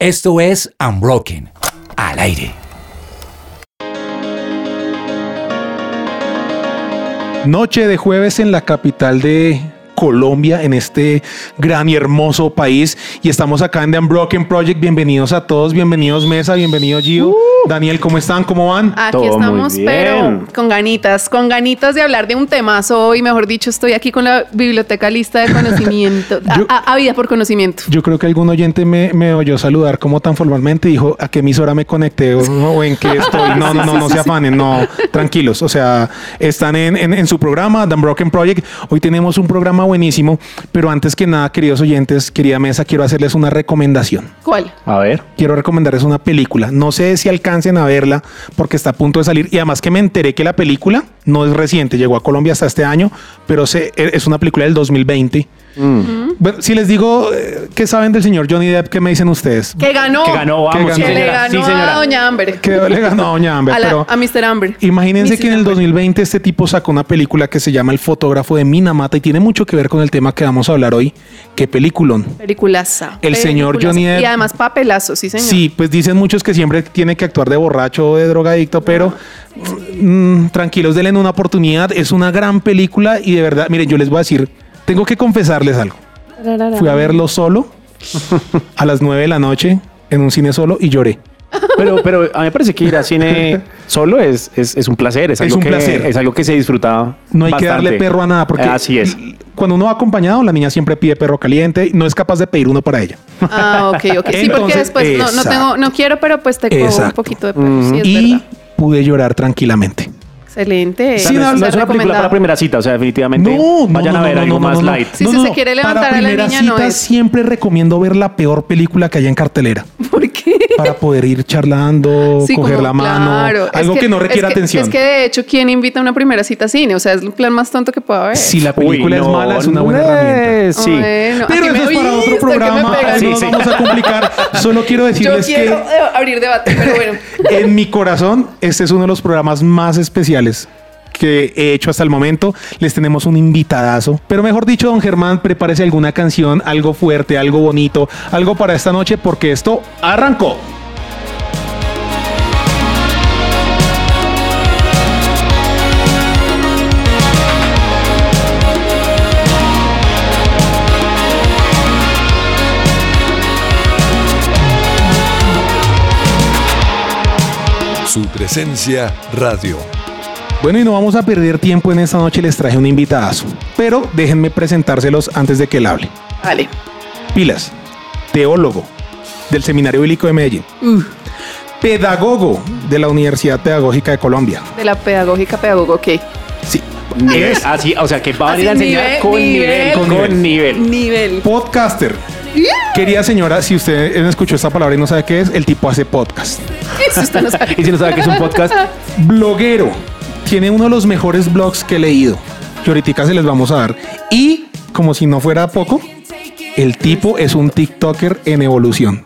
Esto es Unbroken. Al aire. Noche de jueves en la capital de Colombia, en este gran y hermoso país. Y estamos acá en The Unbroken Project. Bienvenidos a todos, bienvenidos Mesa, bienvenido Gio. Daniel, ¿cómo están? ¿Cómo van? Aquí Todo muy estamos, bien. pero con ganitas, con ganitas de hablar de un temazo hoy. Mejor dicho, estoy aquí con la biblioteca lista de conocimiento, Yo- a, a- vida por conocimiento. Yo creo que algún oyente me, me oyó saludar como tan formalmente y dijo a qué emisora me conecté o, o en qué estoy. No, no, no, no se afanen, no, tranquilos. O sea, están en, en- en su programa, The Unbroken Project. Hoy tenemos un programa buenísimo, pero antes que nada, queridos oyentes, querida mesa, quiero hacerles una recomendación. ¿Cuál? A ver. quiero recomendarles una película. No sé si alcancen a verla porque está a punto de salir. Y además que me enteré que la película no es reciente, llegó a Colombia hasta este año, pero se- es una película del 2020. Bueno, si les digo eh, qué saben del señor Johnny Depp, ¿qué me dicen ustedes? Que ganó. Que ganó, vamos, Que le ganó Sí, a. Doña Amber. Que le ganó a Doña Amber, a, la- pero a Mr. Amber. imagínense que en el Amber. 2020 este tipo sacó una película que se llama El fotógrafo de Minamata y tiene mucho que ver con el tema que vamos a hablar hoy. Qué peliculón. Peliculaza. El señor. Johnny Depp. Y además papelazo, sí, señor. Sí, pues dicen muchos que siempre tiene que actuar de borracho o de drogadicto, pero mm, tranquilos, denle una oportunidad. Es una gran película y de verdad, miren, yo les voy a decir, tengo que confesarles algo. Fui a verlo solo a las 9 de la noche en un cine solo y lloré. Pero, pero a mí me parece que ir al cine solo es, es, es un placer. Es, Es algo un que, placer. Es algo que se disfruta. No hay que darle perro a nada porque Así es. cuando uno va acompañado, la niña siempre pide perro caliente y no es capaz de pedir uno para ella. Ah, ok, ok. Sí, porque después no, no tengo, no quiero, pero pues te cojo un poquito de perro. Sí, es y verdad. pude llorar tranquilamente. Excelente. O sea, Sí, no, no, es, no una película para primera cita, o sea, definitivamente No, no, vayan no, a ver no, algo no, no, más no, no. light. Si se quiere levantar Para a la primera niña, no cita es. siempre recomiendo ver la peor película que haya en cartelera ¿Por qué? para poder ir charlando, Sí, coger como, la mano, claro. Es algo que, no es requiera que- atención. Es que de hecho, ¿quién invita a una primera cita a cine? O sea, es el plan más tonto que pueda haber. si la Uy, película es no, mala, es una no buena herramienta. es, Sí. Bueno, Pero eso es para otro que programa, así Sí, nos sí. vamos a complicar. Solo quiero Yo decirles quiero eh, abrir debate, pero bueno. que en mi corazón este es uno de los programas más especiales que he hecho hasta el momento. Les tenemos un invitadazo. Pero mejor dicho, don Germán, prepárese alguna canción, algo fuerte, algo bonito, algo para esta noche, porque esto arrancó. Su presencia radio. Bueno, y no vamos a perder tiempo en esta noche, les traje un invitadazo. Pero déjenme presentárselos antes de que él hable. Vale. Pilas, teólogo del Seminario Bíblico de Medellín, pedagogo de la Universidad Pedagógica de Colombia. De la pedagógica pedagogo, ok. Sí, Nivel, así, o sea, que va a venir a enseñar nivel, con nivel, nivel. con, Con nivel. Nivel. podcaster. Querida señora, si usted escuchó esta palabra y no sabe qué es, el tipo hace podcast. Eso está no sabe. Y si no sabe que es un podcast, Bloguero. Tiene uno de los mejores blogs que he leído. Que ahorita se les vamos a dar. Y, como si no fuera poco, el tipo es un TikToker en evolución.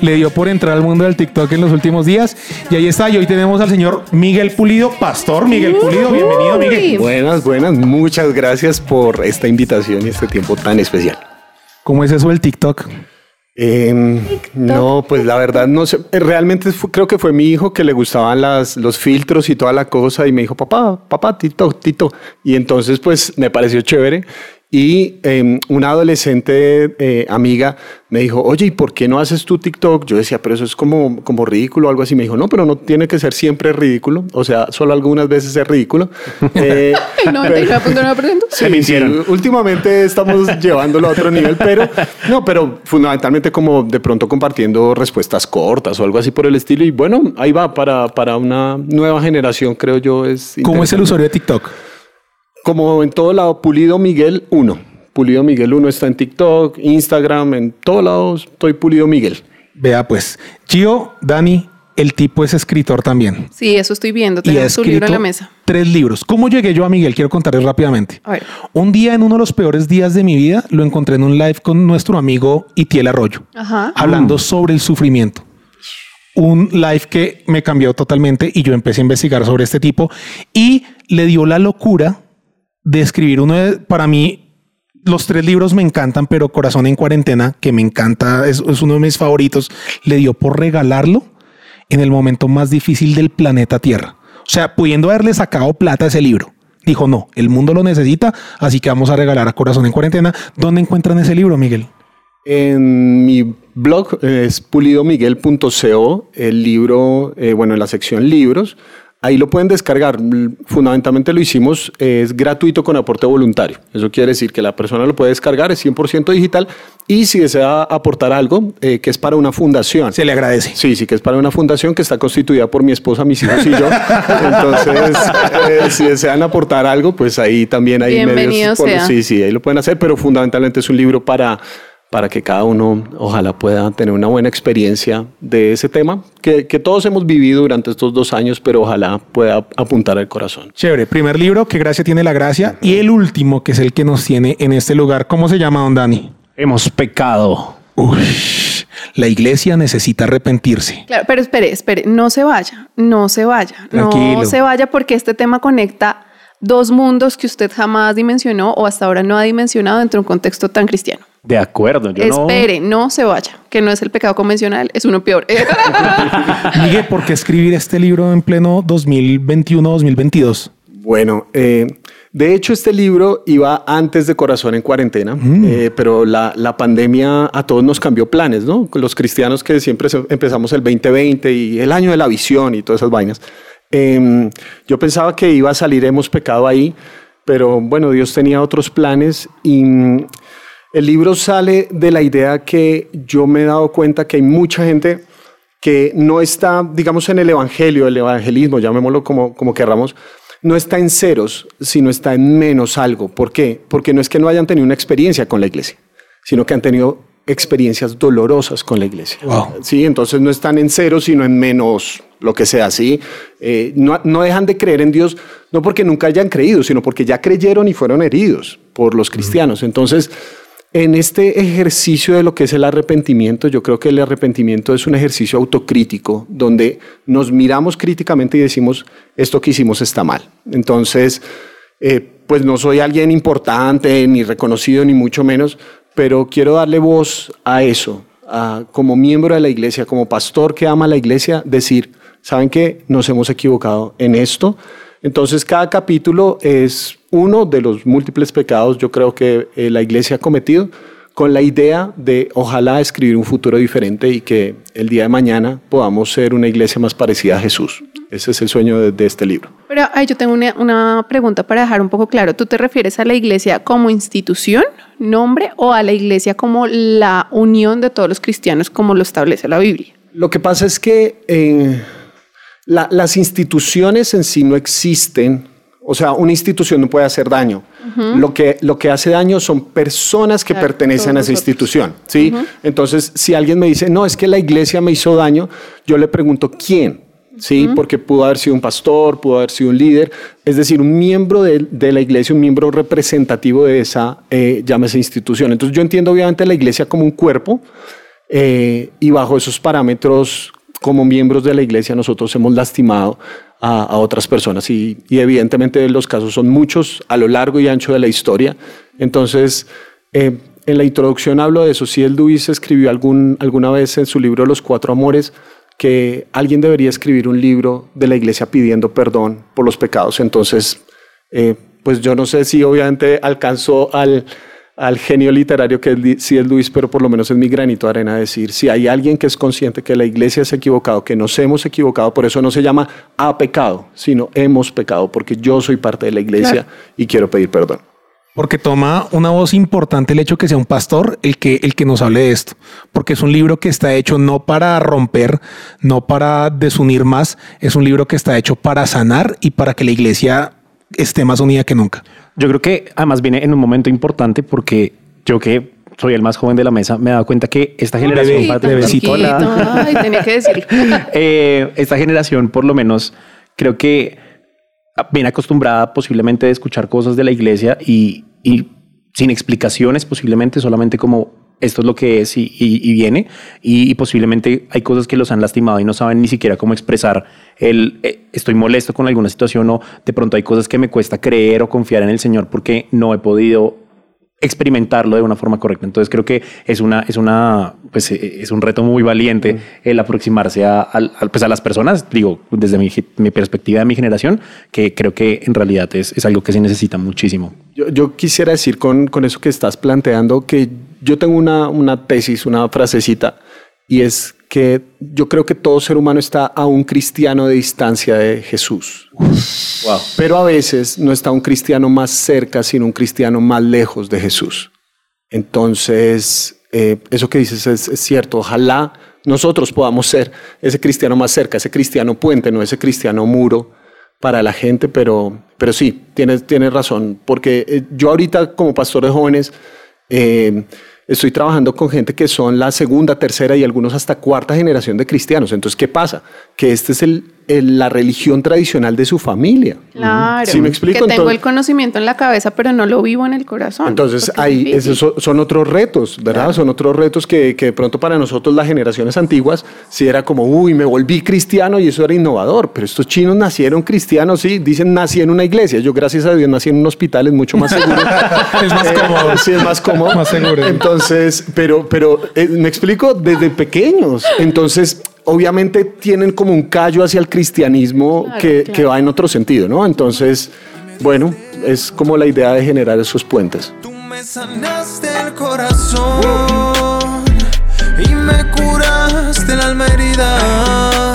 Le dio por entrar al mundo del TikTok en los últimos días. Y ahí está. Y hoy tenemos al señor Miguel Pulido, Pastor Miguel Pulido. Bienvenido, Miguel. Buenas, buenas. Muchas gracias por esta invitación y este tiempo tan especial. ¿Cómo es eso del TikTok? Em, no, pues la verdad no sé. Eh, Realmente fu- creo que fue mi hijo que le gustaban las, los filtros y toda la cosa y me dijo, papá, papá, Tito, Tito. Y entonces pues me pareció chévere. Y em, una adolescente eh, amiga me dijo, oye, ¿y por qué no haces tu TikTok? Yo decía, pero eso es como, como ridículo o algo así. Me dijo, no, pero no tiene que ser siempre ridículo. O sea, solo algunas veces es ridículo. Eh, 99.9%. Se mintieron. sí, últimamente estamos llevándolo a otro nivel, pero no, pero fundamentalmente como de pronto compartiendo respuestas cortas o algo así por el estilo. Y bueno, ahí va para, para una nueva generación, creo yo. Es ¿Cómo es el usuario de TikTok? Como en todo lado, Pulido Miguel 1. Pulido Miguel 1 está en TikTok, Instagram, en todos lados estoy Pulido Miguel. Vea pues, Gio, Dani, el tipo es escritor también. Sí, eso estoy viendo. y ha Tenemos su libro escrito en la mesa. tres libros. ¿Cómo llegué yo a Miguel? Quiero contarles rápidamente. A ver. Un día, en uno de los peores días de mi vida, lo encontré en un live con nuestro amigo Itiel Arroyo, Ajá. hablando sobre el sufrimiento. Un live que me cambió totalmente y yo empecé a investigar sobre este tipo y le dio la locura de escribir uno de, para mí, los tres libros me encantan, pero Corazón en Cuarentena, que me encanta, es, uno de mis favoritos, le dio por regalarlo en el momento más difícil del planeta Tierra. O sea, pudiendo haberle sacado plata a ese libro. Dijo, no, el mundo lo necesita, así que vamos a regalar a Corazón en Cuarentena. ¿Dónde encuentran ese libro, Miguel? En mi blog es pulidomiguel.co, el libro, eh, bueno, en la sección libros. Ahí lo pueden descargar. Fundamentalmente lo hicimos, es gratuito con aporte voluntario. Eso quiere decir que la persona lo puede descargar, es 100% digital. Y si desea aportar algo, eh, que es para una fundación. Se le agradece. Sí, sí, que es para una fundación que está constituida por mi esposa, mis hijos y yo. Entonces, eh, si desean aportar algo, pues ahí también hay Bienvenido medios. sea. sí, sí, ahí lo pueden hacer, pero fundamentalmente es un libro para, para que cada uno, ojalá, pueda tener una buena experiencia de ese tema que, que todos hemos vivido durante estos dos años, pero ojalá pueda apuntar al corazón. Chévere. Primer libro, que gracia tiene la gracia. Y el último, que es el que nos tiene en este lugar. ¿Cómo se llama, don Dani? Hemos pecado. Ush, la iglesia necesita arrepentirse. Claro, pero espere, espere, no se vaya, no se vaya, Tranquilo. no se vaya porque este tema conecta dos mundos que usted jamás dimensionó o hasta ahora no ha dimensionado dentro de un contexto tan cristiano. De acuerdo, yo. Espere, no se vaya, que no es el pecado convencional, es uno peor. Miguel, ¿por qué escribir este libro en pleno 2021-2022? Bueno, eh, de hecho este libro iba antes de Corazón en Cuarentena, eh, pero la, la pandemia a todos nos cambió planes, ¿no? Los cristianos que siempre empezamos el 2020 y el año de la visión y todas esas vainas. Eh, yo pensaba que iba a salir Hemos Pecado ahí, pero bueno, Dios tenía otros planes y mm, el libro sale de la idea que yo me he dado cuenta que hay mucha gente que no está, digamos, en el evangelio, el evangelismo, llamémoslo como, como querramos, no está en ceros, sino está en menos algo. ¿Por qué? Porque no es que no hayan tenido una experiencia con la iglesia, sino que han tenido experiencias dolorosas con la iglesia. Wow. Sí, entonces no están en ceros, sino en menos lo que sea, ¿sí? Eh, no, no dejan de creer en Dios, no porque nunca hayan creído, sino porque ya creyeron y fueron heridos por los cristianos. Entonces, en este ejercicio de lo que es el arrepentimiento, yo creo que el arrepentimiento es un ejercicio autocrítico, donde nos miramos críticamente y decimos, esto que hicimos está mal. Entonces, eh, pues no soy alguien importante, ni reconocido, ni mucho menos, pero quiero darle voz a eso, a- como miembro de la iglesia, como pastor que ama la iglesia, decir, ¿saben qué? Nos hemos equivocado en esto. Entonces, cada capítulo es uno de los múltiples pecados, yo creo que eh, la iglesia ha cometido, con la idea de ojalá escribir un futuro diferente y que el día de mañana podamos ser una iglesia más parecida a Jesús. Ese es el sueño de, de este libro. Pero ay, yo tengo una, una pregunta para dejar un poco claro. ¿Tú te refieres a la iglesia como institución, nombre, o a la iglesia como la unión de todos los cristianos como lo establece la Biblia? Lo que pasa es que eh, la- las instituciones en sí no existen. O sea, una institución no puede hacer daño. lo, que, lo que hace daño son personas que Claro, pertenecen a esa nosotros. institución. ¿sí? Entonces, si alguien me dice, no, es que la iglesia me hizo daño, yo le pregunto, ¿quién? Sí, porque pudo haber sido un pastor, pudo haber sido un líder, es decir, un miembro de, de la iglesia, un miembro representativo de esa, eh, llámese institución. Entonces yo entiendo obviamente la iglesia como un cuerpo eh, y bajo esos parámetros, como miembros de la iglesia, nosotros hemos lastimado a, a otras personas y, y evidentemente los casos son muchos a lo largo y ancho de la historia. Entonces, eh, en la introducción hablo de eso. Si el Lewis escribió algún, alguna vez en su libro Los Cuatro Amores que alguien debería escribir un libro de la iglesia pidiendo perdón por los pecados. Entonces, eh, pues yo no sé si obviamente alcanzó al, al genio literario que sí es Luis, pero por lo menos es mi granito de arena decir, si hay alguien que es consciente que la iglesia se ha equivocado, que nos hemos equivocado, por eso no se llama ha pecado, sino hemos pecado, porque yo soy parte de la iglesia y quiero pedir perdón. Porque toma una voz importante el hecho que sea un pastor el que, el que nos hable de esto. Porque es un libro que está hecho no para romper, no para desunir más. Es un libro que está hecho para sanar y para que la iglesia esté más unida que nunca. Yo creo que además viene en un momento importante porque yo que soy el más joven de la mesa me he dado cuenta que esta generación bebé, bebecito. Ay, tenía que decirlo. Eh, esta generación, por lo menos, creo que viene acostumbrada posiblemente de escuchar cosas de la iglesia y, sin explicaciones, posiblemente solamente como esto es lo que es y, viene. Y, y posiblemente hay cosas que los han lastimado y no saben ni siquiera cómo expresar el eh, estoy molesto con alguna situación o de pronto hay cosas que me cuesta creer o confiar en el Señor porque no he podido experimentarlo de una forma correcta. Entonces creo que es una, es una, pues eh, es un reto muy valiente el aproximarse a, al- al- pues, a las personas, digo, desde mi, mi perspectiva de mi generación, que creo que en realidad es, es algo que se necesita muchísimo. Yo, yo quisiera decir con, con eso que estás planteando que yo tengo una, una tesis, una frasecita, y es que yo creo que todo ser humano está a un cristiano de distancia de Jesús. Wow. Pero a veces no está un cristiano más cerca, sino un cristiano más lejos de Jesús. Entonces, eh, eso que dices es, es cierto. Ojalá nosotros podamos ser ese cristiano más cerca, ese cristiano puente, no ese cristiano muro para la gente, pero, pero sí, tienes, tienes razón, porque eh, yo ahorita como pastor de jóvenes eh, estoy trabajando con gente que son la segunda, tercera y algunos hasta cuarta generación de cristianos. Entonces, ¿qué pasa? Que esta es el, el- la religión tradicional de su familia. Claro. ¿Sí me explico? Que tengo Entonces- el conocimiento en la cabeza, pero no lo vivo en el corazón. Entonces, es ahí esos son, otros retos, ¿verdad? Son otros retos que, que de pronto para nosotros, las generaciones antiguas, sí era como, uy, me volví cristiano y eso era innovador. Pero estos chinos nacieron cristianos, sí, dicen nací en una iglesia. Yo, gracias a Dios, nací en un hospital, es mucho más seguro. Es más Eh, cómodo. Sí, es más cómodo. Más seguro. Entonces, pero, pero eh, me explico desde pequeños. Entonces, obviamente tienen como un callo hacia el cristianismo Claro, que, claro. que va en otro sentido, ¿no? Entonces, bueno, es como la idea de generar esos puentes. Tú me sanaste el corazón y me curaste la alma herida.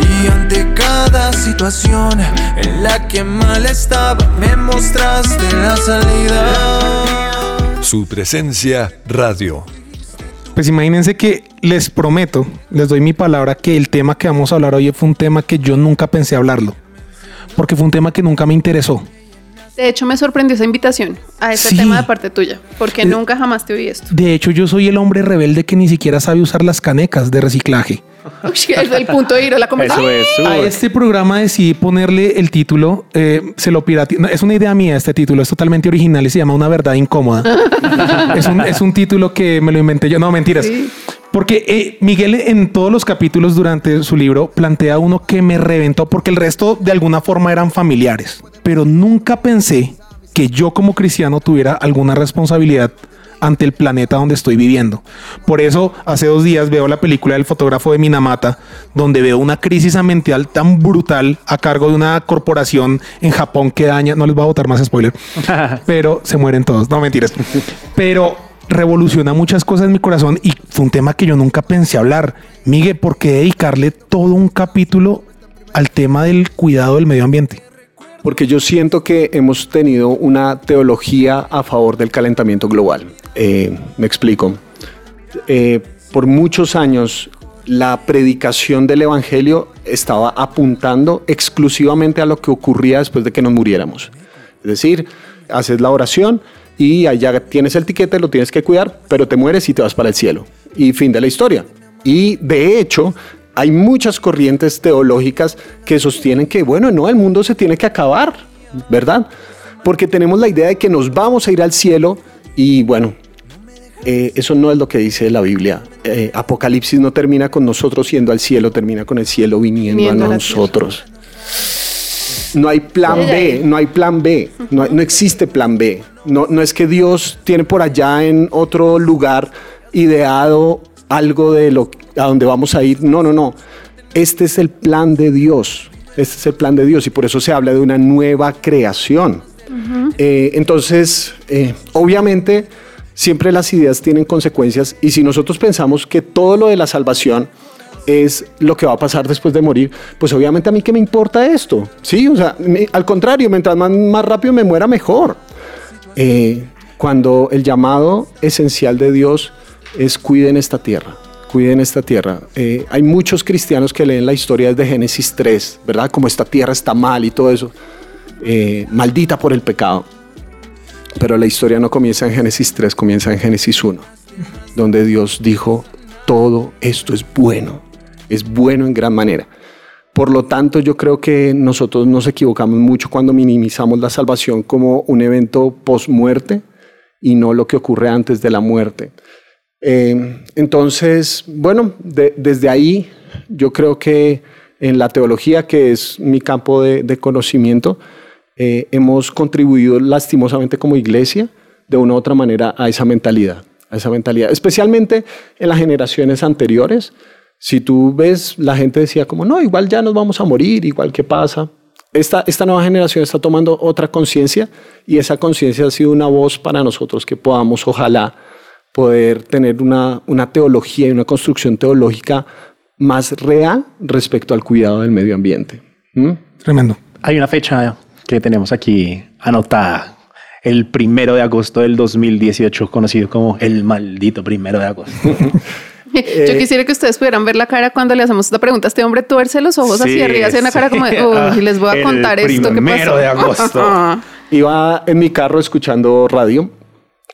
Y ante cada situación en la que mal estaba, me mostraste la salida. Su presencia radio. Pues imagínense que les prometo, les doy mi palabra, que el tema que vamos a hablar hoy fue un tema que yo nunca pensé hablarlo. Porque fue un tema que nunca me interesó. De hecho, me sorprendió esa invitación a ese Sí. tema de parte tuya, porque nunca jamás te oí esto. De hecho, yo soy el hombre rebelde que ni siquiera sabe usar las canecas de reciclaje. El punto de ir a la conversación. Eso es. A este programa decidí ponerle el título, eh, se lo pirateé. no, es una idea mía este título, es totalmente original y se llama Una verdad incómoda. es, un, es un título que me lo inventé yo. No, mentiras. Sí. Porque eh, Miguel en todos los capítulos durante su libro plantea uno que me reventó porque el resto de alguna forma eran familiares. Pero nunca pensé que yo como cristiano tuviera alguna responsabilidad ante el planeta donde estoy viviendo. Por eso hace dos días veo la película del fotógrafo de Minamata, donde veo una crisis ambiental tan brutal a cargo de una corporación en Japón que daña, no les voy a botar más spoiler, pero se mueren todos, no mentiras. Pero revoluciona muchas cosas en mi corazón y fue un tema que yo nunca pensé hablar. Miguel, ¿por qué dedicarle todo un capítulo al tema del cuidado del medio ambiente? Porque yo siento que hemos tenido una teología a favor del calentamiento global. Eh, me explico. Eh, por muchos años la predicación del Evangelio estaba apuntando exclusivamente a lo que ocurría después de que nos muriéramos. Es decir, haces la oración y allá tienes el tiquete, lo tienes que cuidar, pero te mueres y te vas para el cielo. Y fin de la historia. Y de hecho, hay muchas corrientes teológicas que sostienen que, bueno, no, el mundo se tiene que acabar, ¿verdad? Porque tenemos la idea de que nos vamos a ir al cielo y bueno, eh, eso no es lo que dice la Biblia. Eh, Apocalipsis no termina con nosotros yendo al cielo, termina con el cielo viniendo, a nosotros. No hay plan B, no hay plan B, no, hay- no existe plan B. No, no es que Dios tiene por allá en otro lugar ideado algo de lo a donde vamos a ir. No, no, no. Este es el plan de Dios. Este es el plan de Dios y por eso se habla de una nueva creación. Eh, entonces, eh, obviamente, siempre las ideas tienen consecuencias y si nosotros pensamos que todo lo de la salvación es lo que va a pasar después de morir, pues obviamente a mí qué me importa esto, sí, o sea, al contrario, mientras más, más rápido me muera, mejor. Eh, cuando el llamado esencial de Dios es cuiden esta tierra, cuiden esta tierra. Eh, hay muchos cristianos que leen la historia desde Génesis 3, ¿verdad? Como esta tierra está mal y todo eso, eh, maldita por el pecado. Pero la historia no comienza en Génesis 3, comienza en Génesis 1, donde Dios dijo, todo esto es bueno, es bueno en gran manera. Por lo tanto, yo creo que nosotros nos equivocamos mucho cuando minimizamos la salvación como un evento post-muerte y no lo que ocurre antes de la muerte. Eh, entonces, bueno, de- desde ahí yo creo que en la teología, que es mi campo de conocimiento, eh, hemos contribuido lastimosamente como iglesia de una u otra manera a esa mentalidad, a esa mentalidad, especialmente en las generaciones anteriores. Si tú ves, la gente decía como, no, igual ya nos vamos a morir, igual que pasa. Esta, esta nueva generación está tomando otra conciencia y esa conciencia ha sido una voz para nosotros que podamos, ojalá, poder tener una, una teología y una construcción teológica más real respecto al cuidado del medio ambiente. ¿Mm? Tremendo. Hay una fecha que tenemos aquí anotada. El primero de agosto del 2018, conocido como el maldito primero de agosto. Yo quisiera que ustedes pudieran ver la cara cuando le hacemos esta pregunta. Este hombre tuerce los ojos Sí, hacia arriba, hace una cara como uy, les voy a El contar esto que primero pasó. de agosto. Iba en mi carro escuchando radio,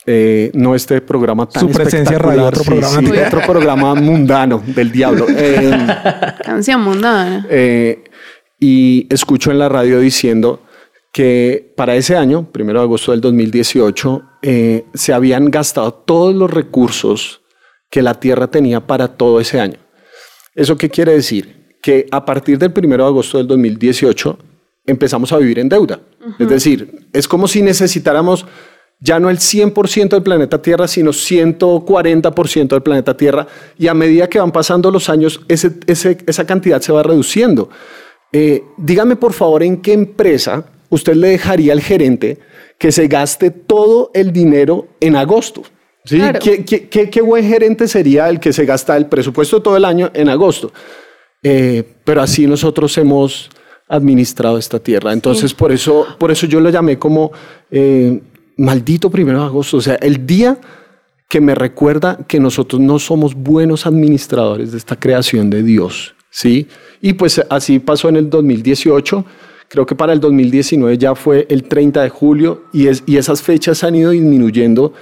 eh, no este programa tan Su presencia radio, programa sí, otro programa mundano del diablo. Eh, Canción mundana. eh, y escucho en la radio diciendo que para ese año, primero de agosto del 2018, eh, se habían gastado todos los recursos que la Tierra tenía para todo ese año. ¿Eso qué quiere decir? Que a partir del primero de agosto del 2018 empezamos a vivir en deuda. Es decir, es como si necesitáramos ya no el 100% del planeta Tierra, sino 140% del planeta Tierra. Y a medida que van pasando los años, ese- ese- esa cantidad se va reduciendo. Eh, dígame por favor en qué empresa usted le dejaría al gerente que se gaste todo el dinero en agosto. ¿Sí? Claro. ¿Qué, qué- qué- qué buen gerente sería el que se gasta el presupuesto todo el año en agosto? Eh, pero así nosotros hemos administrado esta tierra. Entonces, por, eso, por eso yo lo llamé como eh, maldito primero de agosto. O sea, el día que me recuerda que nosotros no somos buenos administradores de esta creación de Dios. ¿sí? Y pues así pasó en el 2018. Creo que para el 2019 ya fue el 30 de julio y, es, y esas fechas han ido disminuyendo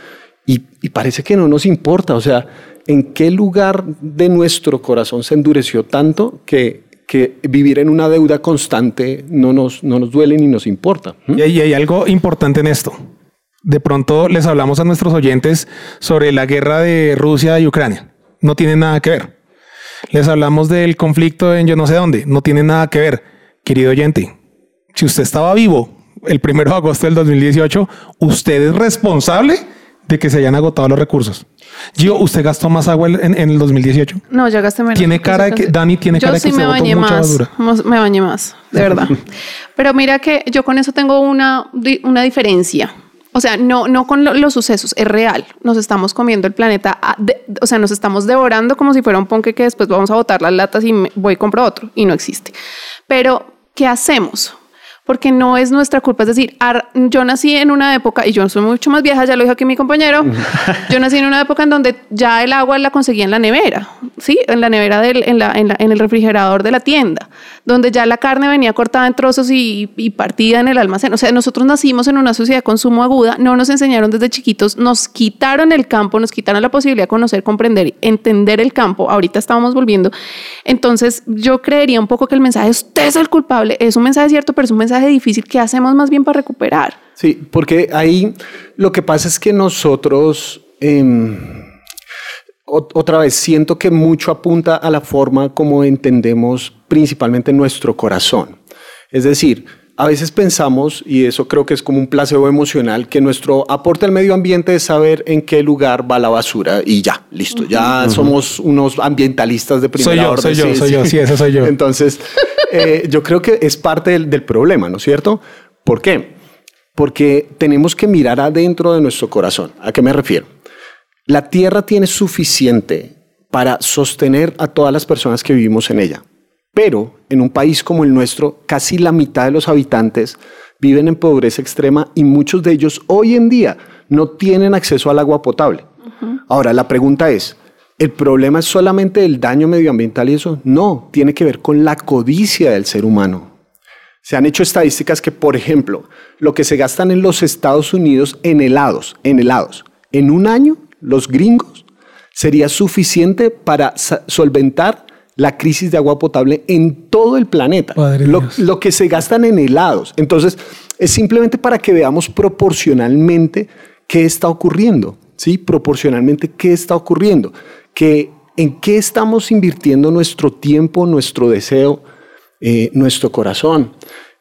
y, y parece que no nos importa. O sea, ¿en qué lugar de nuestro corazón se endureció tanto que, que vivir en una deuda constante no nos, no nos duele ni nos importa? ¿Mm? Y hay, algo importante en esto. De pronto les hablamos a nuestros oyentes sobre la guerra de Rusia y Ucrania. No tiene nada que ver. Les hablamos del conflicto en yo no sé dónde. No tiene nada que ver. Querido oyente, si usted estaba vivo el primero de agosto del 2018, usted es responsable de que se hayan agotado los recursos. Gio, ¿usted gastó más agua en, en el 2018? No, ya gasté menos. Tiene cara de que- Dani tiene yo cara de que sí me botó bañé mucha más, mos- Me bañé más, de verdad. Pero mira que yo con eso tengo una, una diferencia. O sea, no, no con lo- los sucesos, es real. Nos estamos comiendo el planeta, a- de- o sea, nos estamos devorando como si fuera un ponque que después vamos a botar las latas y me- voy y compro otro y no existe. Pero, ¿qué hacemos? Porque no es nuestra culpa. Es decir, yo nací en una época, y yo soy mucho más vieja, ya lo dijo aquí mi compañero, yo nací en una época en donde ya el agua la conseguía en la nevera, ¿sí? En la nevera, del, en, la, en, la- en el refrigerador de la tienda, donde ya la carne venía cortada en trozos y, y partida en el almacén. O sea, nosotros nacimos en una sociedad de consumo aguda, no nos enseñaron desde chiquitos, nos quitaron el campo, nos quitaron la posibilidad de conocer, comprender, entender el campo. Ahorita estábamos volviendo. Entonces, yo creería un poco que el mensaje, usted es el culpable, es un mensaje cierto, pero es un mensaje difícil. ¿Qué hacemos más bien para recuperar? Sí, porque ahí lo que pasa es que nosotros, ot- otra vez, siento que mucho apunta a la forma como entendemos principalmente nuestro corazón. Es decir, a veces pensamos, y eso creo que es como un placebo emocional, que nuestro aporte al medio ambiente es saber en qué lugar va la basura y ya, listo, ya somos unos ambientalistas de primera Soy yo, orden. soy yo, soy yo, sí, ese soy yo. Entonces, eh, yo creo que es parte del, del problema, ¿no es cierto? ¿Por qué? Porque tenemos que mirar adentro de nuestro corazón. ¿A qué me refiero? La tierra tiene suficiente para sostener a todas las personas que vivimos en ella. Pero en un país como el nuestro, casi la mitad de los habitantes viven en pobreza extrema y muchos de ellos hoy en día no tienen acceso al agua potable. Ahora, la pregunta es, ¿el problema es solamente el daño medioambiental y eso? No, tiene que ver con la codicia del ser humano. Se han hecho estadísticas que, por ejemplo, lo que se gastan en los Estados Unidos en helados, en helados, en un año, los gringos, sería suficiente para solventar la crisis de agua potable en todo el planeta. Lo, lo que se gastan en helados. Entonces, es simplemente para que veamos proporcionalmente qué está ocurriendo. ¿Sí? Proporcionalmente qué está ocurriendo. Que en qué estamos invirtiendo nuestro tiempo, nuestro deseo, eh, nuestro corazón.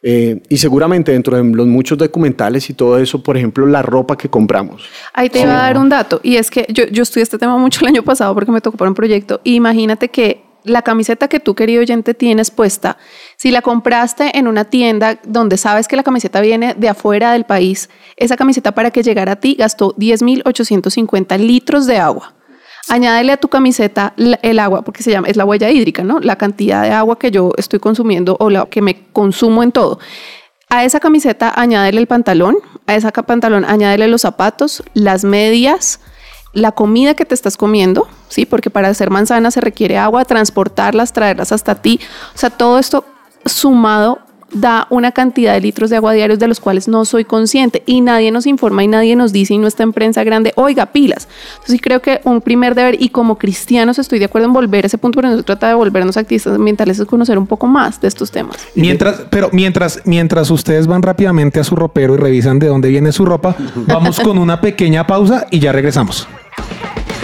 Eh, y seguramente dentro de los muchos documentales y todo eso, por ejemplo, la ropa que compramos. Ahí te iba a dar un dato, y es que yo, yo estudié este tema mucho el año pasado porque me tocó para un proyecto. Y imagínate que la camiseta que tú, querido oyente, tienes puesta, si la compraste en una tienda donde sabes que la camiseta viene de afuera del país, esa camiseta para que llegara a ti gastó 10.850 litros de agua. Añádele a tu camiseta el agua, porque se llama, es la huella hídrica, ¿no? La cantidad de agua que yo estoy consumiendo o la que me consumo en todo. A esa camiseta añádele el pantalón, a esa pantalón añádele los zapatos, las medias, la comida que te estás comiendo, ¿sí? Porque para hacer manzanas se requiere agua, transportarlas, traerlas hasta ti. O sea, todo esto sumado da una cantidad de litros de agua diarios de los cuales no soy consciente y nadie nos informa y nadie nos dice y no está en prensa grande, oiga, pilas. Entonces sí creo que un primer deber y como cristianos estoy de acuerdo en volver a ese punto, pero no se trata de volvernos activistas ambientales, es conocer un poco más de estos temas. Mientras, pero mientras, mientras ustedes van rápidamente a su ropero y revisan de dónde viene su ropa, vamos con una pequeña pausa y ya regresamos.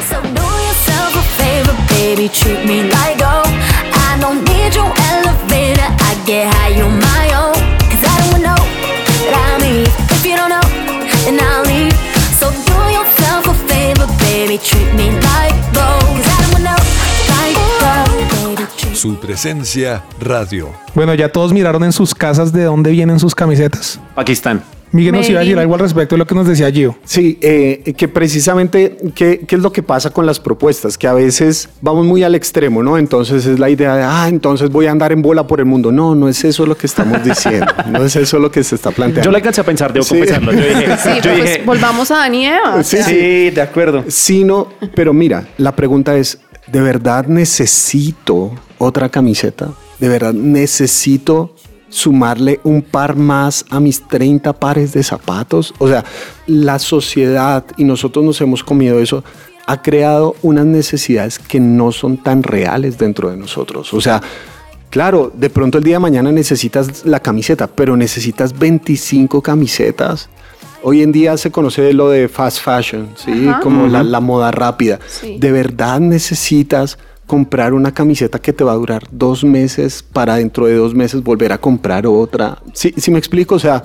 So do yourself a favor, baby, treat me like gold. I don't need your elevator, I get high on my own. Cause I don't know that I'm If you don't know, then I'll leave. So do yourself a favor, baby, treat me like Su presencia radio. Bueno, ya todos miraron en sus casas de dónde vienen sus camisetas. Pakistán. Miguel nos iba a decir algo al respecto de lo que nos decía Gio. Sí, eh, que precisamente, ¿qué, ¿qué es lo que pasa con las propuestas? Que a veces vamos muy al extremo, ¿no? Entonces es la idea de, ah, entonces voy a andar en bola por el mundo. No, no es eso lo que estamos diciendo. no es eso lo que se está planteando. Yo la alcancé a pensar, debo Sí. confesarlo. Yo dije, Sí, yo pues dije, volvamos a Dani Eva. Sí, sí, de acuerdo. Sino, pero mira, la pregunta es, ¿de verdad necesito otra camiseta? ¿De verdad necesito sumarle un par más a mis 30 pares de zapatos? O sea, la sociedad, y nosotros nos hemos comido eso, ha creado unas necesidades que no son tan reales dentro de nosotros. O sea, Claro, de pronto el día de mañana necesitas la camiseta, pero necesitas 25 camisetas. Hoy en día se conoce lo de fast fashion, ¿sí? Ajá. como la, la moda rápida. Sí. ¿De verdad necesitas comprar una camiseta que te va a durar dos meses para dentro de dos meses volver a comprar otra? Sí, sí me explico, o sea,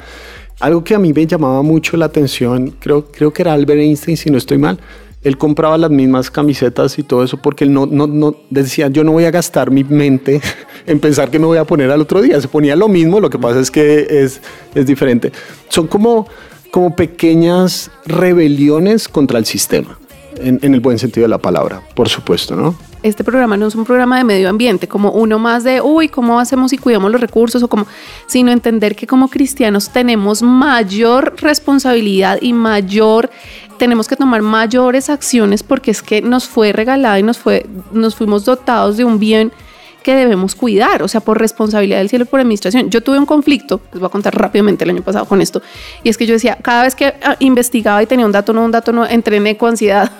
algo que a mí me llamaba mucho la atención, creo, creo que era Albert Einstein, si no estoy mal, él compraba las mismas camisetas y todo eso porque él no, no, no decía, yo no voy a gastar mi mente en pensar que me voy a poner al otro día. Se ponía lo mismo, lo que pasa es que es, es diferente. Son como, como pequeñas rebeliones contra el sistema, en el buen sentido de la palabra, por supuesto, ¿no? Este programa no es un programa de medio ambiente, como uno más de, uy, ¿cómo hacemos y cuidamos los recursos? O como, sino entender que como cristianos tenemos mayor responsabilidad y mayor, tenemos que tomar mayores acciones porque es que nos fue regalada y nos, fue, nos fuimos dotados de un bien que debemos cuidar, o sea, por responsabilidad del cielo y por administración. Yo tuve un conflicto, les voy a contar rápidamente el año pasado con esto, y es que yo decía, cada vez que ah, investigaba y tenía un dato no, un dato no, entré en ecoansiedad.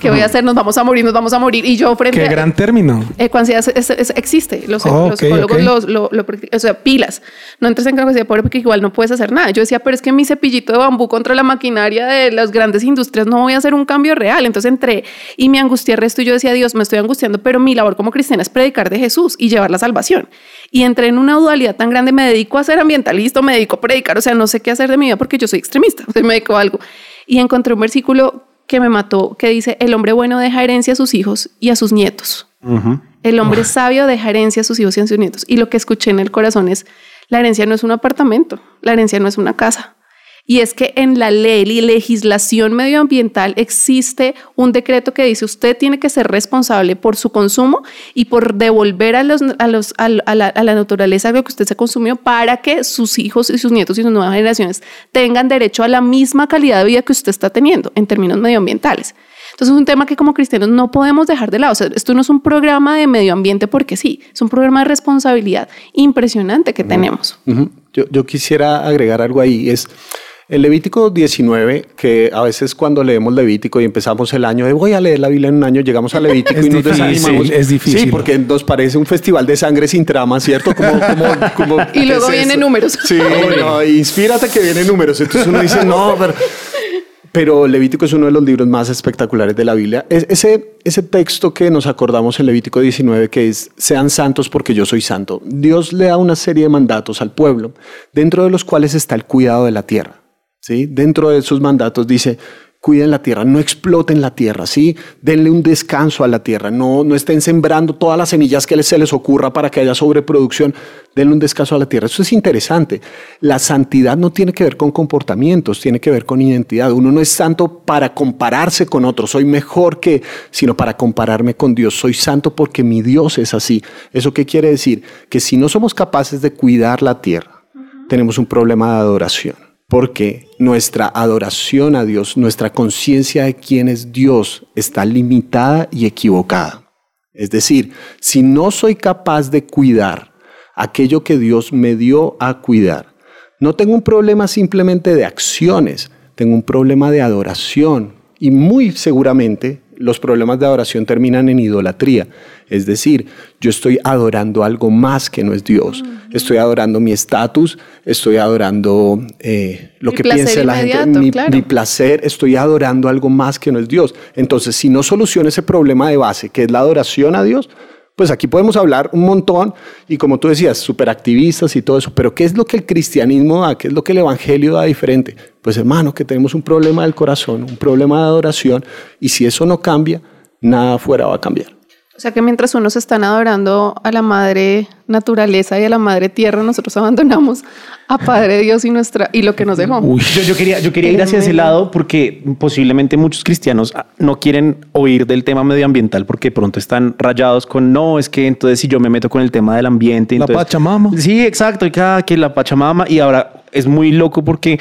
¿Qué voy a hacer? Nos vamos a morir, nos vamos a morir. Y yo frente Qué a- gran término. Ecoansiedad es- es- existe, los, Oh, los ok, psicólogos ok. los- lo, lo o sea, pilas. No entres en capacidad pobre porque igual no puedes hacer nada. Yo decía, pero es que mi cepillito de bambú contra la maquinaria de las grandes industrias no voy a hacer un cambio real. Entonces entré y me angustié el resto y yo decía, Dios, me estoy angustiando, pero mi labor como cristiana es predicar de Jesús y llevar la salvación. Y entré en una dualidad tan grande, me dedico a ser ambientalista, me dedico a predicar, o sea, no sé qué hacer de mi vida porque yo soy extremista, o sea, me dedico a algo. Y encontré un versículo que me mató, que dice, el hombre bueno deja herencia a sus hijos y a sus nietos. El hombre sabio deja herencia a sus hijos y a sus nietos. Y lo que escuché en el corazón es, la herencia no es un apartamento, la herencia no es una casa. Y es que en la ley y legislación medioambiental existe un decreto que dice usted tiene que ser responsable por su consumo y por devolver a, los, a, los, a, la, a la naturaleza lo que usted se consumió para que sus hijos y sus nietos y sus nuevas generaciones tengan derecho a la misma calidad de vida que usted está teniendo en términos medioambientales. Entonces es un tema que como cristianos no podemos dejar de lado. O sea, esto no es un programa de medio ambiente porque sí, es un programa de responsabilidad impresionante que tenemos. Yo, yo quisiera agregar algo ahí. Es el Levítico 19, que a veces cuando leemos Levítico y empezamos el año de voy a leer la Biblia en un año, llegamos a Levítico Es y nos difícil, desanimamos. es difícil. Sí, porque nos parece un festival de sangre sin trama, ¿cierto? Como, como, como, Y luego ¿qué es vienen números. Sí, no, inspírate que vienen números. Entonces uno dice, no, pero... Pero Levítico es uno de los libros más espectaculares de la Biblia. Es- ese, ese texto que nos acordamos en Levítico 19, que es, sean santos porque yo soy santo. Dios le da una serie de mandatos al pueblo, dentro de los cuales está el cuidado de la tierra. ¿Sí? Dentro de esos mandatos dice, cuiden la tierra, no exploten la tierra, ¿sí? denle un descanso a la tierra, no, no estén sembrando todas las semillas que se les ocurra para que haya sobreproducción, denle un descanso a la tierra. Eso es interesante. La santidad no tiene que ver con comportamientos, tiene que ver con identidad. Uno no es santo para compararse con otros, soy mejor que, sino para compararme con Dios. Soy santo porque mi Dios es así. ¿Eso qué quiere decir? Que si no somos capaces de cuidar la tierra, tenemos un problema de adoración. Porque nuestra adoración a Dios, nuestra conciencia de quién es Dios está limitada y equivocada. Es decir, si no soy capaz de cuidar aquello que Dios me dio a cuidar, no tengo un problema simplemente de acciones, tengo un problema de adoración. Y muy seguramente los problemas de adoración terminan en idolatría. Es decir, yo estoy adorando algo más que no es Dios. Estoy adorando mi estatus, estoy adorando eh, lo que piense la gente, mi, claro. mi placer, estoy adorando algo más que no es Dios. Entonces, si no soluciono ese problema de base, que es la adoración a Dios, pues aquí podemos hablar un montón y como tú decías, superactivistas y todo eso, pero ¿qué es lo que el cristianismo da? ¿Qué es lo que el evangelio da diferente? Pues hermano, que tenemos un problema del corazón, un problema de adoración y si eso no cambia, nada afuera va a cambiar. O sea que mientras unos están adorando a la madre naturaleza y a la madre tierra, nosotros abandonamos a Padre Dios y nuestra y lo que nos dejó. Yo, yo quería, yo quería ir hacia ese lado porque posiblemente muchos cristianos ah, no quieren oír del tema medioambiental porque pronto están rayados con no, es que entonces si yo me meto con el tema del ambiente. La Pachamama. Sí, exacto. Y cada que la Pachamama. Y ahora es muy loco porque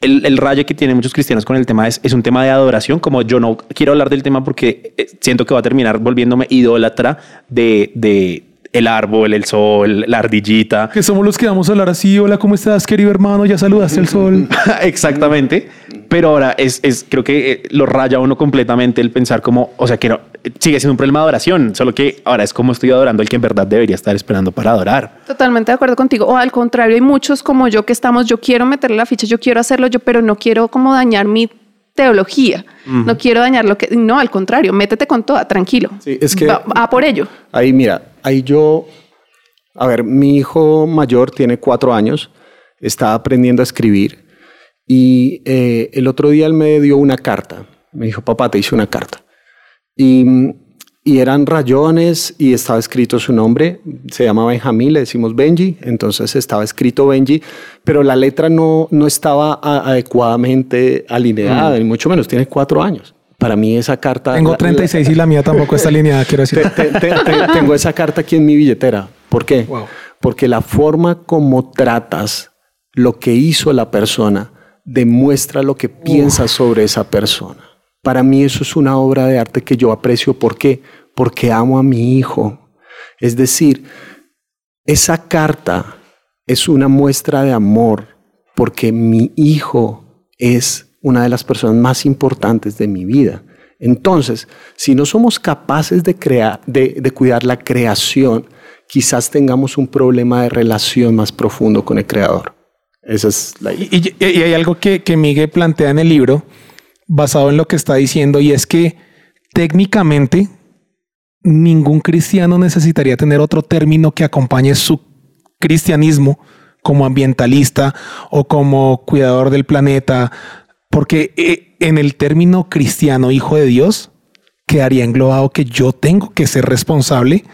el, el rayo que tienen muchos cristianos con el tema es, es un tema de adoración. Como yo no quiero hablar del tema porque eh, siento que va a terminar volviéndome idólatra de, de el árbol, el sol, la ardillita. Que somos los que vamos a hablar así. Hola, ¿cómo estás, querido hermano? Ya saludaste el sol. Exactamente. Pero ahora es, es creo que eh, lo raya a uno completamente el pensar como, o sea, que no, sigue siendo un problema de adoración, solo que ahora es como estoy adorando al que en verdad debería estar esperando para adorar. Totalmente de acuerdo contigo. O al contrario, hay muchos como yo que estamos, yo quiero meterle la ficha, yo quiero hacerlo yo, pero no quiero como dañar mi teología. No quiero dañar lo que... No, al contrario, métete con toda, tranquilo. Sí, es que- Va, va por ello. Ahí mira, ahí yo, a ver, mi hijo mayor tiene cuatro años, está aprendiendo a escribir y eh, el otro día él me dio una carta, me dijo, papá, te hice una carta. Y, y eran rayones y estaba escrito su nombre, se llama Benjamín, le decimos Benji, entonces estaba escrito Benji, pero la letra no, no estaba adecuadamente alineada, ni mucho menos, tiene cuatro años. Para mí esa carta... Tengo la- 36 y la mía tampoco está alineada, quiero decir. te- te- te- te- tengo esa carta aquí en mi billetera. ¿Por qué? Wow. Porque la forma como tratas lo que hizo la persona demuestra lo que piensas sobre esa persona. Para mí eso es una obra de arte que yo aprecio. ¿Por qué? Porque amo a mi hijo. Es decir, esa carta es una muestra de amor porque mi hijo es una de las personas más importantes de mi vida. Entonces, si no somos capaces de crear, de, de cuidar la creación, quizás tengamos un problema de relación más profundo con el creador. Esa es la idea. Y, y- y hay algo que, que Miguel plantea en el libro, basado en lo que está diciendo, y es que técnicamente ningún cristiano necesitaría tener otro término que acompañe su cristianismo como ambientalista o como cuidador del planeta, porque eh, en el término cristiano, hijo de Dios, quedaría englobado que yo tengo que ser responsable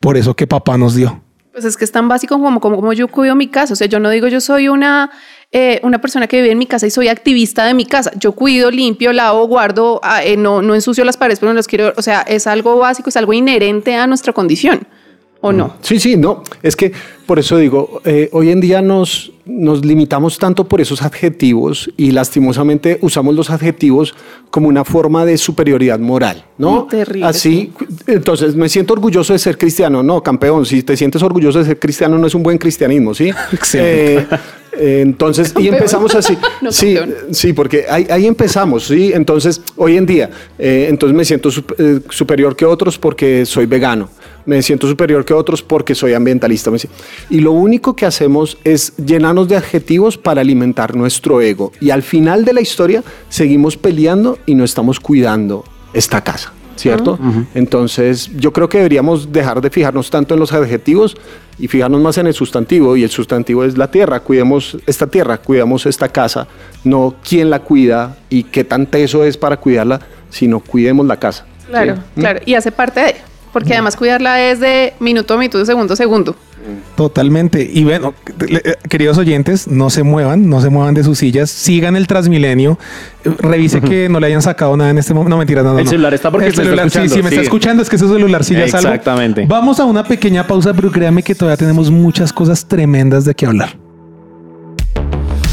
por eso que papá nos dio. Pues es que es tan básico como, como, como yo cuido mi casa. O sea, yo no digo yo soy una, eh, una persona que vive en mi casa y soy activista de mi casa. Yo cuido, limpio, lavo, guardo, ah, eh, no, no ensucio las paredes, pero no los quiero. O sea, es algo básico, es algo inherente a nuestra condición. ¿O no? Sí, sí, no. Es que por eso digo, eh, hoy en día nos, nos limitamos tanto por esos adjetivos y lastimosamente usamos los adjetivos como una forma de superioridad moral, ¿no? Terrible, Así, entonces me siento orgulloso de ser cristiano. No, campeón, si te sientes orgulloso de ser cristiano no es un buen cristianismo, ¿sí? Excelente. Eh, eh, entonces, y empezamos así. No, sí, campeón. sí, porque ahí, ahí empezamos, ¿sí? Entonces, hoy en día, eh, entonces me siento sup- superior que otros porque soy vegano. Me siento superior que otros porque soy ambientalista. Y lo único que hacemos es llenarnos de adjetivos para alimentar nuestro ego. Y al final de la historia seguimos peleando y no estamos cuidando esta casa. ¿Cierto? Entonces, yo creo que deberíamos dejar de fijarnos tanto en los adjetivos y fijarnos más en el sustantivo. Y el sustantivo es la tierra. Cuidemos esta tierra, cuidamos esta casa. No quién la cuida y qué tan teso es para cuidarla, sino cuidemos la casa. Claro, ¿sí? claro. Y hace parte de, porque además cuidarla es de minuto a minuto, segundo a segundo. Totalmente. Y bueno, eh, queridos oyentes, no se muevan, no se muevan de sus sillas, sigan el Transmilenio, eh, revise que no le hayan sacado nada en este momento. No, mentira, no, no. El celular está porque el se está celular, sí, escuchando, sí, me está escuchando, es que ese celular sí ya salvo. Exactamente. Vamos a una pequeña pausa, pero créame que todavía tenemos muchas cosas tremendas de qué hablar.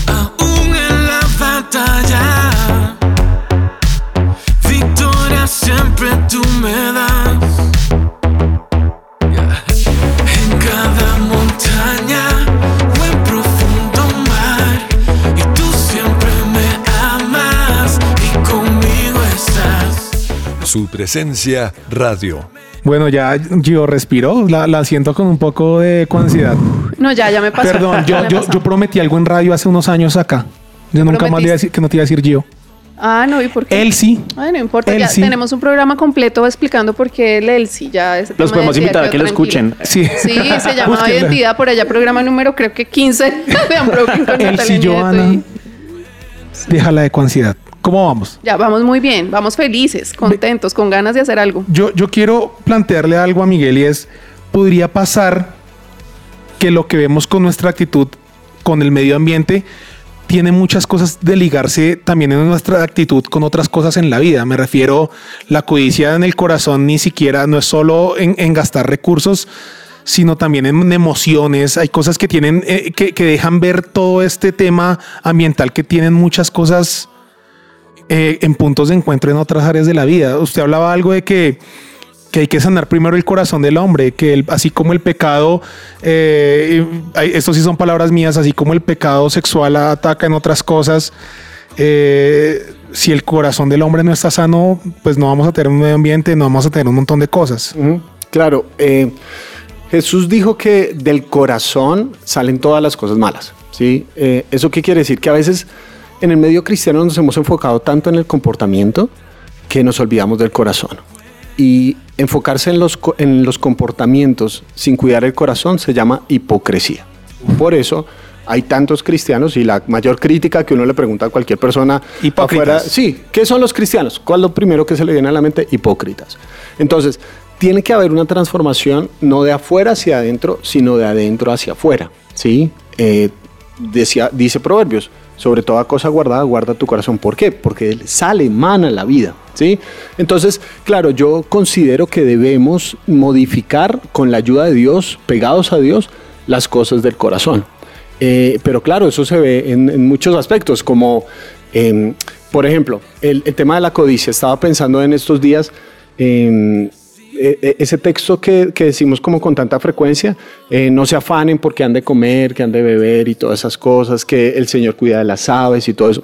Aún en la batalla, victoria siempre tú me das. Su presencia radio. Bueno, ya Gio respiró, la, la siento con un poco de ansiedad. No, ya, ya me pasó. Perdón, yo, yo, prometí algo en radio hace unos años acá. Yo nunca más le iba a decir que no te iba a decir Gio. Ah, no, ¿y por qué? Sí. Ay, no importa, ya sí. tenemos un programa completo explicando por qué el Elsie ya ese Los podemos de invitar a que lo escuchen. Sí. Sí, se llama Búsquenla. Identidad por allá, programa número creo que 15 de Unbroken con Nieto Joana. y- Déjala de ansiedad. ¿Cómo vamos? Ya, vamos muy bien, vamos felices, contentos, con ganas de hacer algo. Yo, yo quiero plantearle algo a Miguel y es, podría pasar que lo que vemos con nuestra actitud con el medio ambiente tiene muchas cosas de ligarse también en nuestra actitud con otras cosas en la vida. Me refiero, la codicia en el corazón ni siquiera no es solo en, en gastar recursos, sino también en emociones. Hay cosas que tienen, eh, que, que dejan ver todo este tema ambiental que tienen muchas cosas eh, en puntos de encuentro en otras áreas de la vida. Usted hablaba algo de que, que hay que sanar primero el corazón del hombre, que así como el pecado, eh, hay- esto sí son palabras mías, así como el pecado sexual ataca en otras cosas, eh, si el corazón del hombre no está sano, pues no vamos a tener un medio ambiente, no vamos a tener un montón de cosas. Claro, eh, Jesús dijo que del corazón salen todas las cosas malas. ¿sí? ¿Eso qué quiere decir? Que a veces en el medio cristiano nos hemos enfocado tanto en el comportamiento que nos olvidamos del corazón. Y enfocarse en los, en los comportamientos sin cuidar el corazón se llama hipocresía. Por eso hay tantos cristianos y la mayor crítica que uno le pregunta a cualquier persona Hipócritas. afuera, sí, ¿qué son los cristianos? ¿Cuál es lo primero que se le viene a la mente? Hipócritas. Entonces, tiene que haber una transformación no de afuera hacia adentro, sino de adentro hacia afuera. ¿sí? Eh, decía, dice Proverbios, sobre toda cosa guardada, guarda tu corazón. ¿Por qué? Porque sale, mana la vida. ¿sí? Entonces, claro, yo considero que debemos modificar con la ayuda de Dios, pegados a Dios, las cosas del corazón. Eh, pero claro, eso se ve en, muchos aspectos, como, em, por ejemplo, el, el tema de la codicia. Estaba pensando en estos días, em, e- e- ese texto que, que decimos como con tanta frecuencia, eh, no se afanen porque han de comer, que han de beber y todas esas cosas, que el Señor cuida de las aves y todo eso.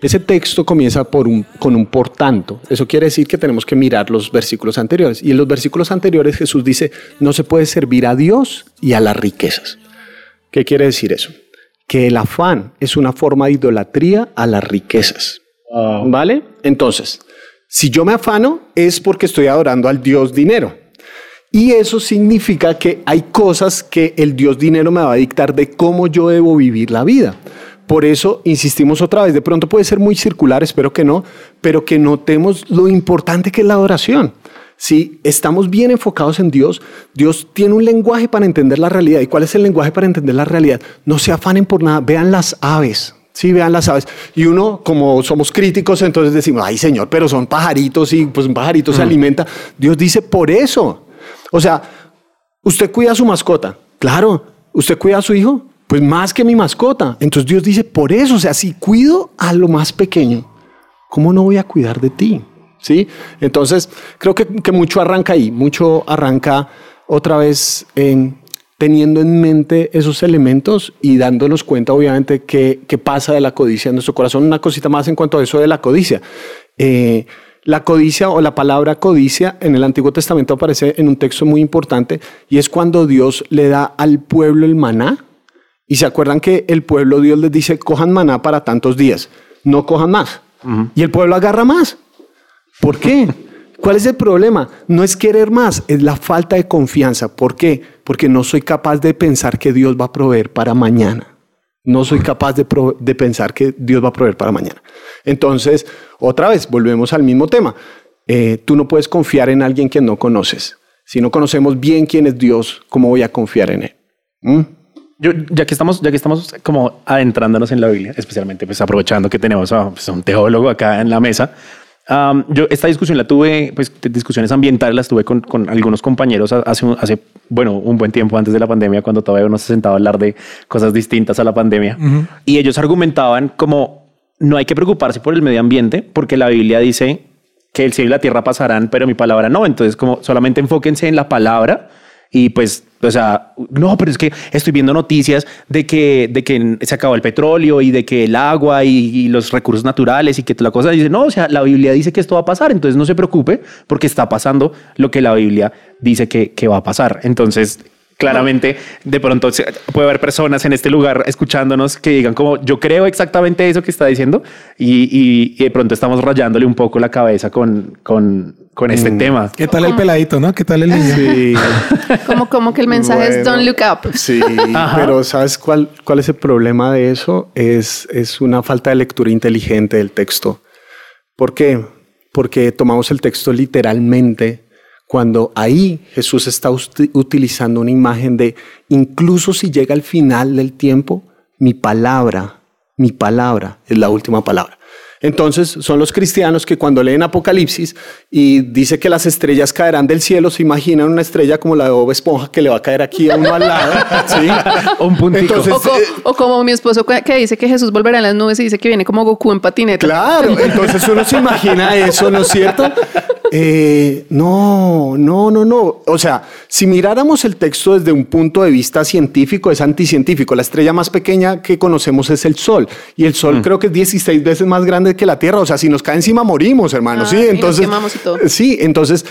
Ese texto comienza por un, con un por tanto. Eso quiere decir que tenemos que mirar los versículos anteriores. Y en los versículos anteriores Jesús dice, no se puede servir a Dios y a las riquezas. ¿Qué quiere decir eso? Que el afán es una forma de idolatría a las riquezas. ¿Vale? Entonces, si yo me afano es porque estoy adorando al Dios dinero. Y eso significa que hay cosas que el Dios dinero me va a dictar de cómo yo debo vivir la vida. Por eso insistimos otra vez, de pronto puede ser muy circular, espero que no, pero que notemos lo importante que es la adoración. Si estamos bien enfocados en Dios, Dios tiene un lenguaje para entender la realidad. ¿Y cuál es el lenguaje para entender la realidad? No se afanen por nada, vean las aves. Sí, vean las aves. Y uno, como somos críticos, entonces decimos, ay Señor, pero son pajaritos y pues un pajarito se alimenta. Dios dice, por eso. O sea, usted cuida a su mascota. Claro, usted cuida a su hijo. Pues más que mi mascota. Entonces Dios dice, por eso, o sea, si cuido a lo más pequeño, ¿cómo no voy a cuidar de ti? ¿Sí? Entonces, creo que, que mucho arranca ahí, mucho arranca otra vez en teniendo en mente esos elementos y dándonos cuenta, obviamente, que, que pasa de la codicia en nuestro corazón. Una cosita más en cuanto a eso de la codicia. Eh, La codicia o la palabra codicia en el Antiguo Testamento aparece en un texto muy importante y es cuando Dios le da al pueblo el maná. Y se acuerdan que el pueblo Dios les dice, cojan maná para tantos días, no cojan más. Y el pueblo agarra más. ¿Por qué? ¿Cuál es el problema? No es querer más, es la falta de confianza. ¿Por qué? Porque no soy capaz de pensar que Dios va a proveer para mañana. No soy capaz de, pensar que Dios va a proveer para mañana. Entonces, otra vez, volvemos al mismo tema. Eh, tú no puedes confiar en alguien que no conoces. Si no conocemos bien quién es Dios, ¿cómo voy a confiar en Él? ¿Mm? Ya que estamos, ya que estamos como adentrándonos en la Biblia, especialmente pues aprovechando que tenemos a pues, un teólogo acá en la mesa, am, yo esta discusión la tuve, pues discusiones ambientales las tuve con, con algunos compañeros ha- hace, un- hace, bueno, un buen tiempo antes de la pandemia, cuando todavía uno se sentaba a hablar de cosas distintas a la pandemia. Y ellos argumentaban como no hay que preocuparse por el medio ambiente porque la Biblia dice que el cielo y la tierra pasarán, pero mi palabra no. Entonces, como solamente enfóquense en la palabra y pues, o sea, no, pero es que estoy viendo noticias de que, de que se acabó el petróleo y de que el agua y, los recursos naturales y que la cosa dice, no, o sea, la Biblia dice que esto va a pasar, entonces no se preocupe porque está pasando lo que la Biblia dice que va a pasar. Entonces, claramente, de pronto se- puede haber personas en este lugar escuchándonos que digan como, yo creo exactamente eso que está diciendo y, y- y de pronto estamos rayándole un poco la cabeza con, con, con este tema. ¿Qué tal el peladito, no? ¿Qué tal el niño? Sí. Como, como que el mensaje es don't look up. Sí, Ajá. pero ¿sabes cuál, cuál es el problema de eso? Es, es una falta de lectura inteligente del texto. ¿Por qué? Porque tomamos el texto literalmente cuando ahí Jesús está utilizando una imagen de, incluso si llega al final del tiempo, mi palabra, mi palabra es la última palabra. Entonces son los cristianos que cuando leen Apocalipsis y dice que las estrellas caerán del cielo, se imaginan una estrella como la de Bob Esponja que le va a caer aquí a uno al lado. ¿sí? Un. Entonces, O, co- eh, o como mi esposo que que dice que Jesús volverá en las nubes y dice que viene como Goku en patineta. Claro, entonces uno se imagina eso, ¿no es cierto? Eh, no, no, no, no. O sea, si miráramos el texto desde un punto de vista científico, es anticientífico. La estrella más pequeña que conocemos es el Sol. Y el Sol creo que es 16 veces más grande que la Tierra. O sea, si nos cae encima, morimos, hermano. Ah, sí, y nos entonces. quemamos y todo. Sí, entonces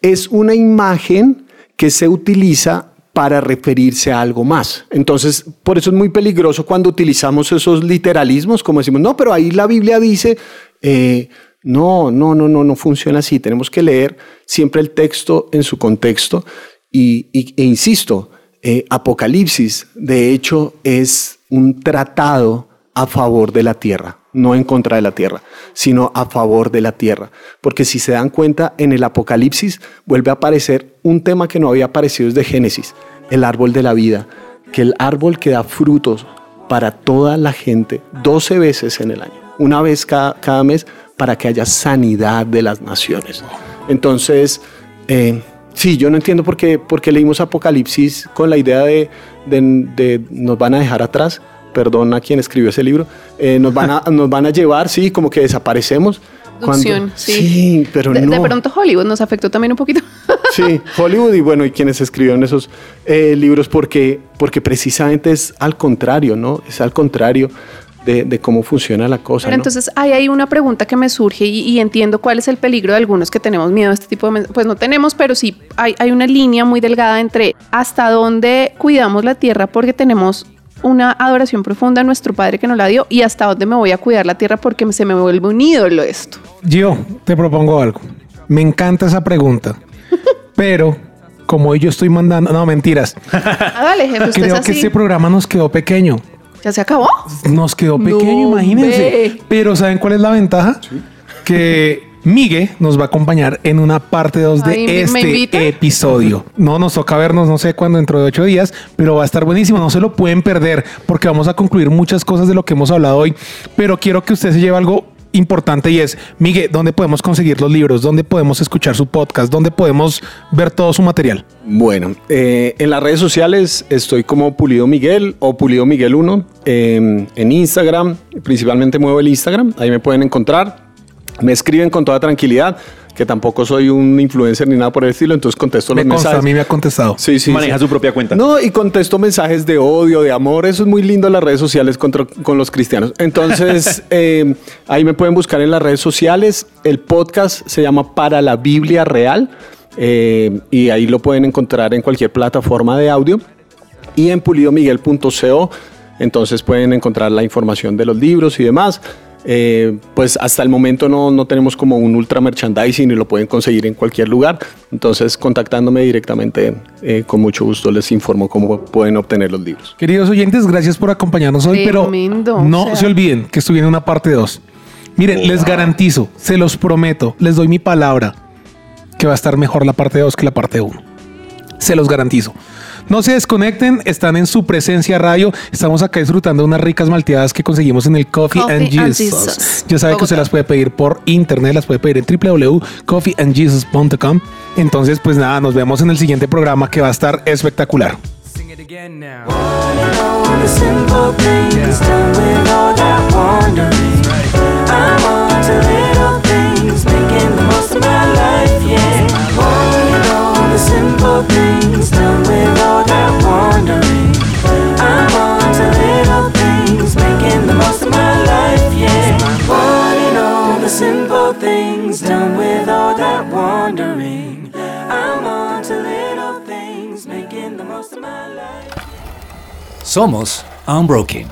es una imagen que se utiliza para referirse a algo más. Entonces, por eso es muy peligroso cuando utilizamos esos literalismos, como decimos, no, pero ahí la Biblia dice, eh, no, no, no, no, no funciona así. Tenemos que leer siempre el texto en su contexto y, e insisto, eh, Apocalipsis, de hecho, es un tratado a favor de la tierra, no en contra de la tierra, sino a favor de la tierra. Porque si se dan cuenta, en el Apocalipsis vuelve a aparecer un tema que no había aparecido desde Génesis, el árbol de la vida, que el árbol que da frutos para toda la gente 12 veces en el año, una vez cada mes, para que haya sanidad de las naciones. Entonces, eh, sí, yo no entiendo por qué, por qué leímos Apocalipsis con la idea de, de- de nos van a dejar atrás. Perdón a quien escribió ese libro. Eh, nos, van a, nos van a llevar, sí, como que desaparecemos. Producción, sí. sí, pero de, no. de pronto Hollywood nos afectó también un poquito. Sí, Hollywood y bueno, y quienes escribieron esos eh, libros porque, porque precisamente es al contrario, ¿no? Es al contrario de, de cómo funciona la cosa. Pero ¿no? entonces hay ahí una pregunta que me surge y, y entiendo cuál es el peligro de algunos que tenemos miedo a este tipo de... Pues no tenemos, pero sí hay, hay una línea muy delgada entre hasta dónde cuidamos la tierra porque tenemos una adoración profunda a nuestro Padre que nos la dio y hasta dónde me voy a cuidar la tierra porque se me vuelve un ídolo esto. Yo te propongo algo. Me encanta esa pregunta, pero como hoy yo estoy mandando, no mentiras. Ejemplo, usted es Creo que este programa nos quedó pequeño. ¿Ya se acabó? Nos quedó No, pequeño, imagínense. ve. Pero ¿saben cuál es la ventaja? Que Migue nos va a acompañar en una parte 2 de Ay, ¿me- me este episodio. No nos toca vernos, no sé cuándo, dentro de ocho días, pero va a estar buenísimo. No se lo pueden perder porque vamos a concluir muchas cosas de lo que hemos hablado hoy. Pero quiero que usted se lleve algo importante y es, Migue, ¿dónde podemos conseguir los libros? ¿Dónde podemos escuchar su podcast? ¿Dónde podemos ver todo su material? Bueno, eh, en las redes sociales estoy como Pulido Miguel o Pulido Miguel 1. eh, en Instagram, principalmente muevo el Instagram, ahí me pueden encontrar. Me escriben con toda tranquilidad, que tampoco soy un influencer ni nada por el estilo, entonces contesto Me los consta, a mensajes. mí me ha contestado. Sí, sí, Maneja sí. su propia cuenta. No, y contesto mensajes de odio, de amor. Eso es muy lindo en las redes sociales contra- con los cristianos. Entonces, eh, ahí me pueden buscar en las redes sociales. El podcast se llama Para la Biblia Real. eh, y ahí lo pueden encontrar en cualquier plataforma de audio. Y en pulidomiguel.co. Entonces pueden encontrar la información de los libros y demás. Eh, pues hasta el momento no, no tenemos como un ultra merchandising y lo pueden conseguir en cualquier lugar. Entonces contactándome directamente, eh, con mucho gusto les informo cómo pueden obtener los libros. Queridos oyentes, gracias por acompañarnos hoy, Tremendo, pero no o sea. se olviden que estoy en una parte 2. Miren, les garantizo, se los prometo, les doy mi palabra, que va a estar mejor la parte 2 que la parte 1. Se los garantizo. No se desconecten, están en su presencia radio. Estamos acá disfrutando de unas ricas malteadas que conseguimos en el Coffee, Coffee and, and Jesus. Ya sabe que usted las puede pedir por internet, las puede pedir en www.coffeeandjesus.com. Entonces, pues nada, nos vemos en el siguiente programa que va a estar espectacular. Sing it again now. all the simple things done with all that wandering. I'm on to little things, making the most of my life, yeah. Wanting all the simple things simple things done with all that wandering. I'm on to little things, making the most of my life. Somos Unbroken.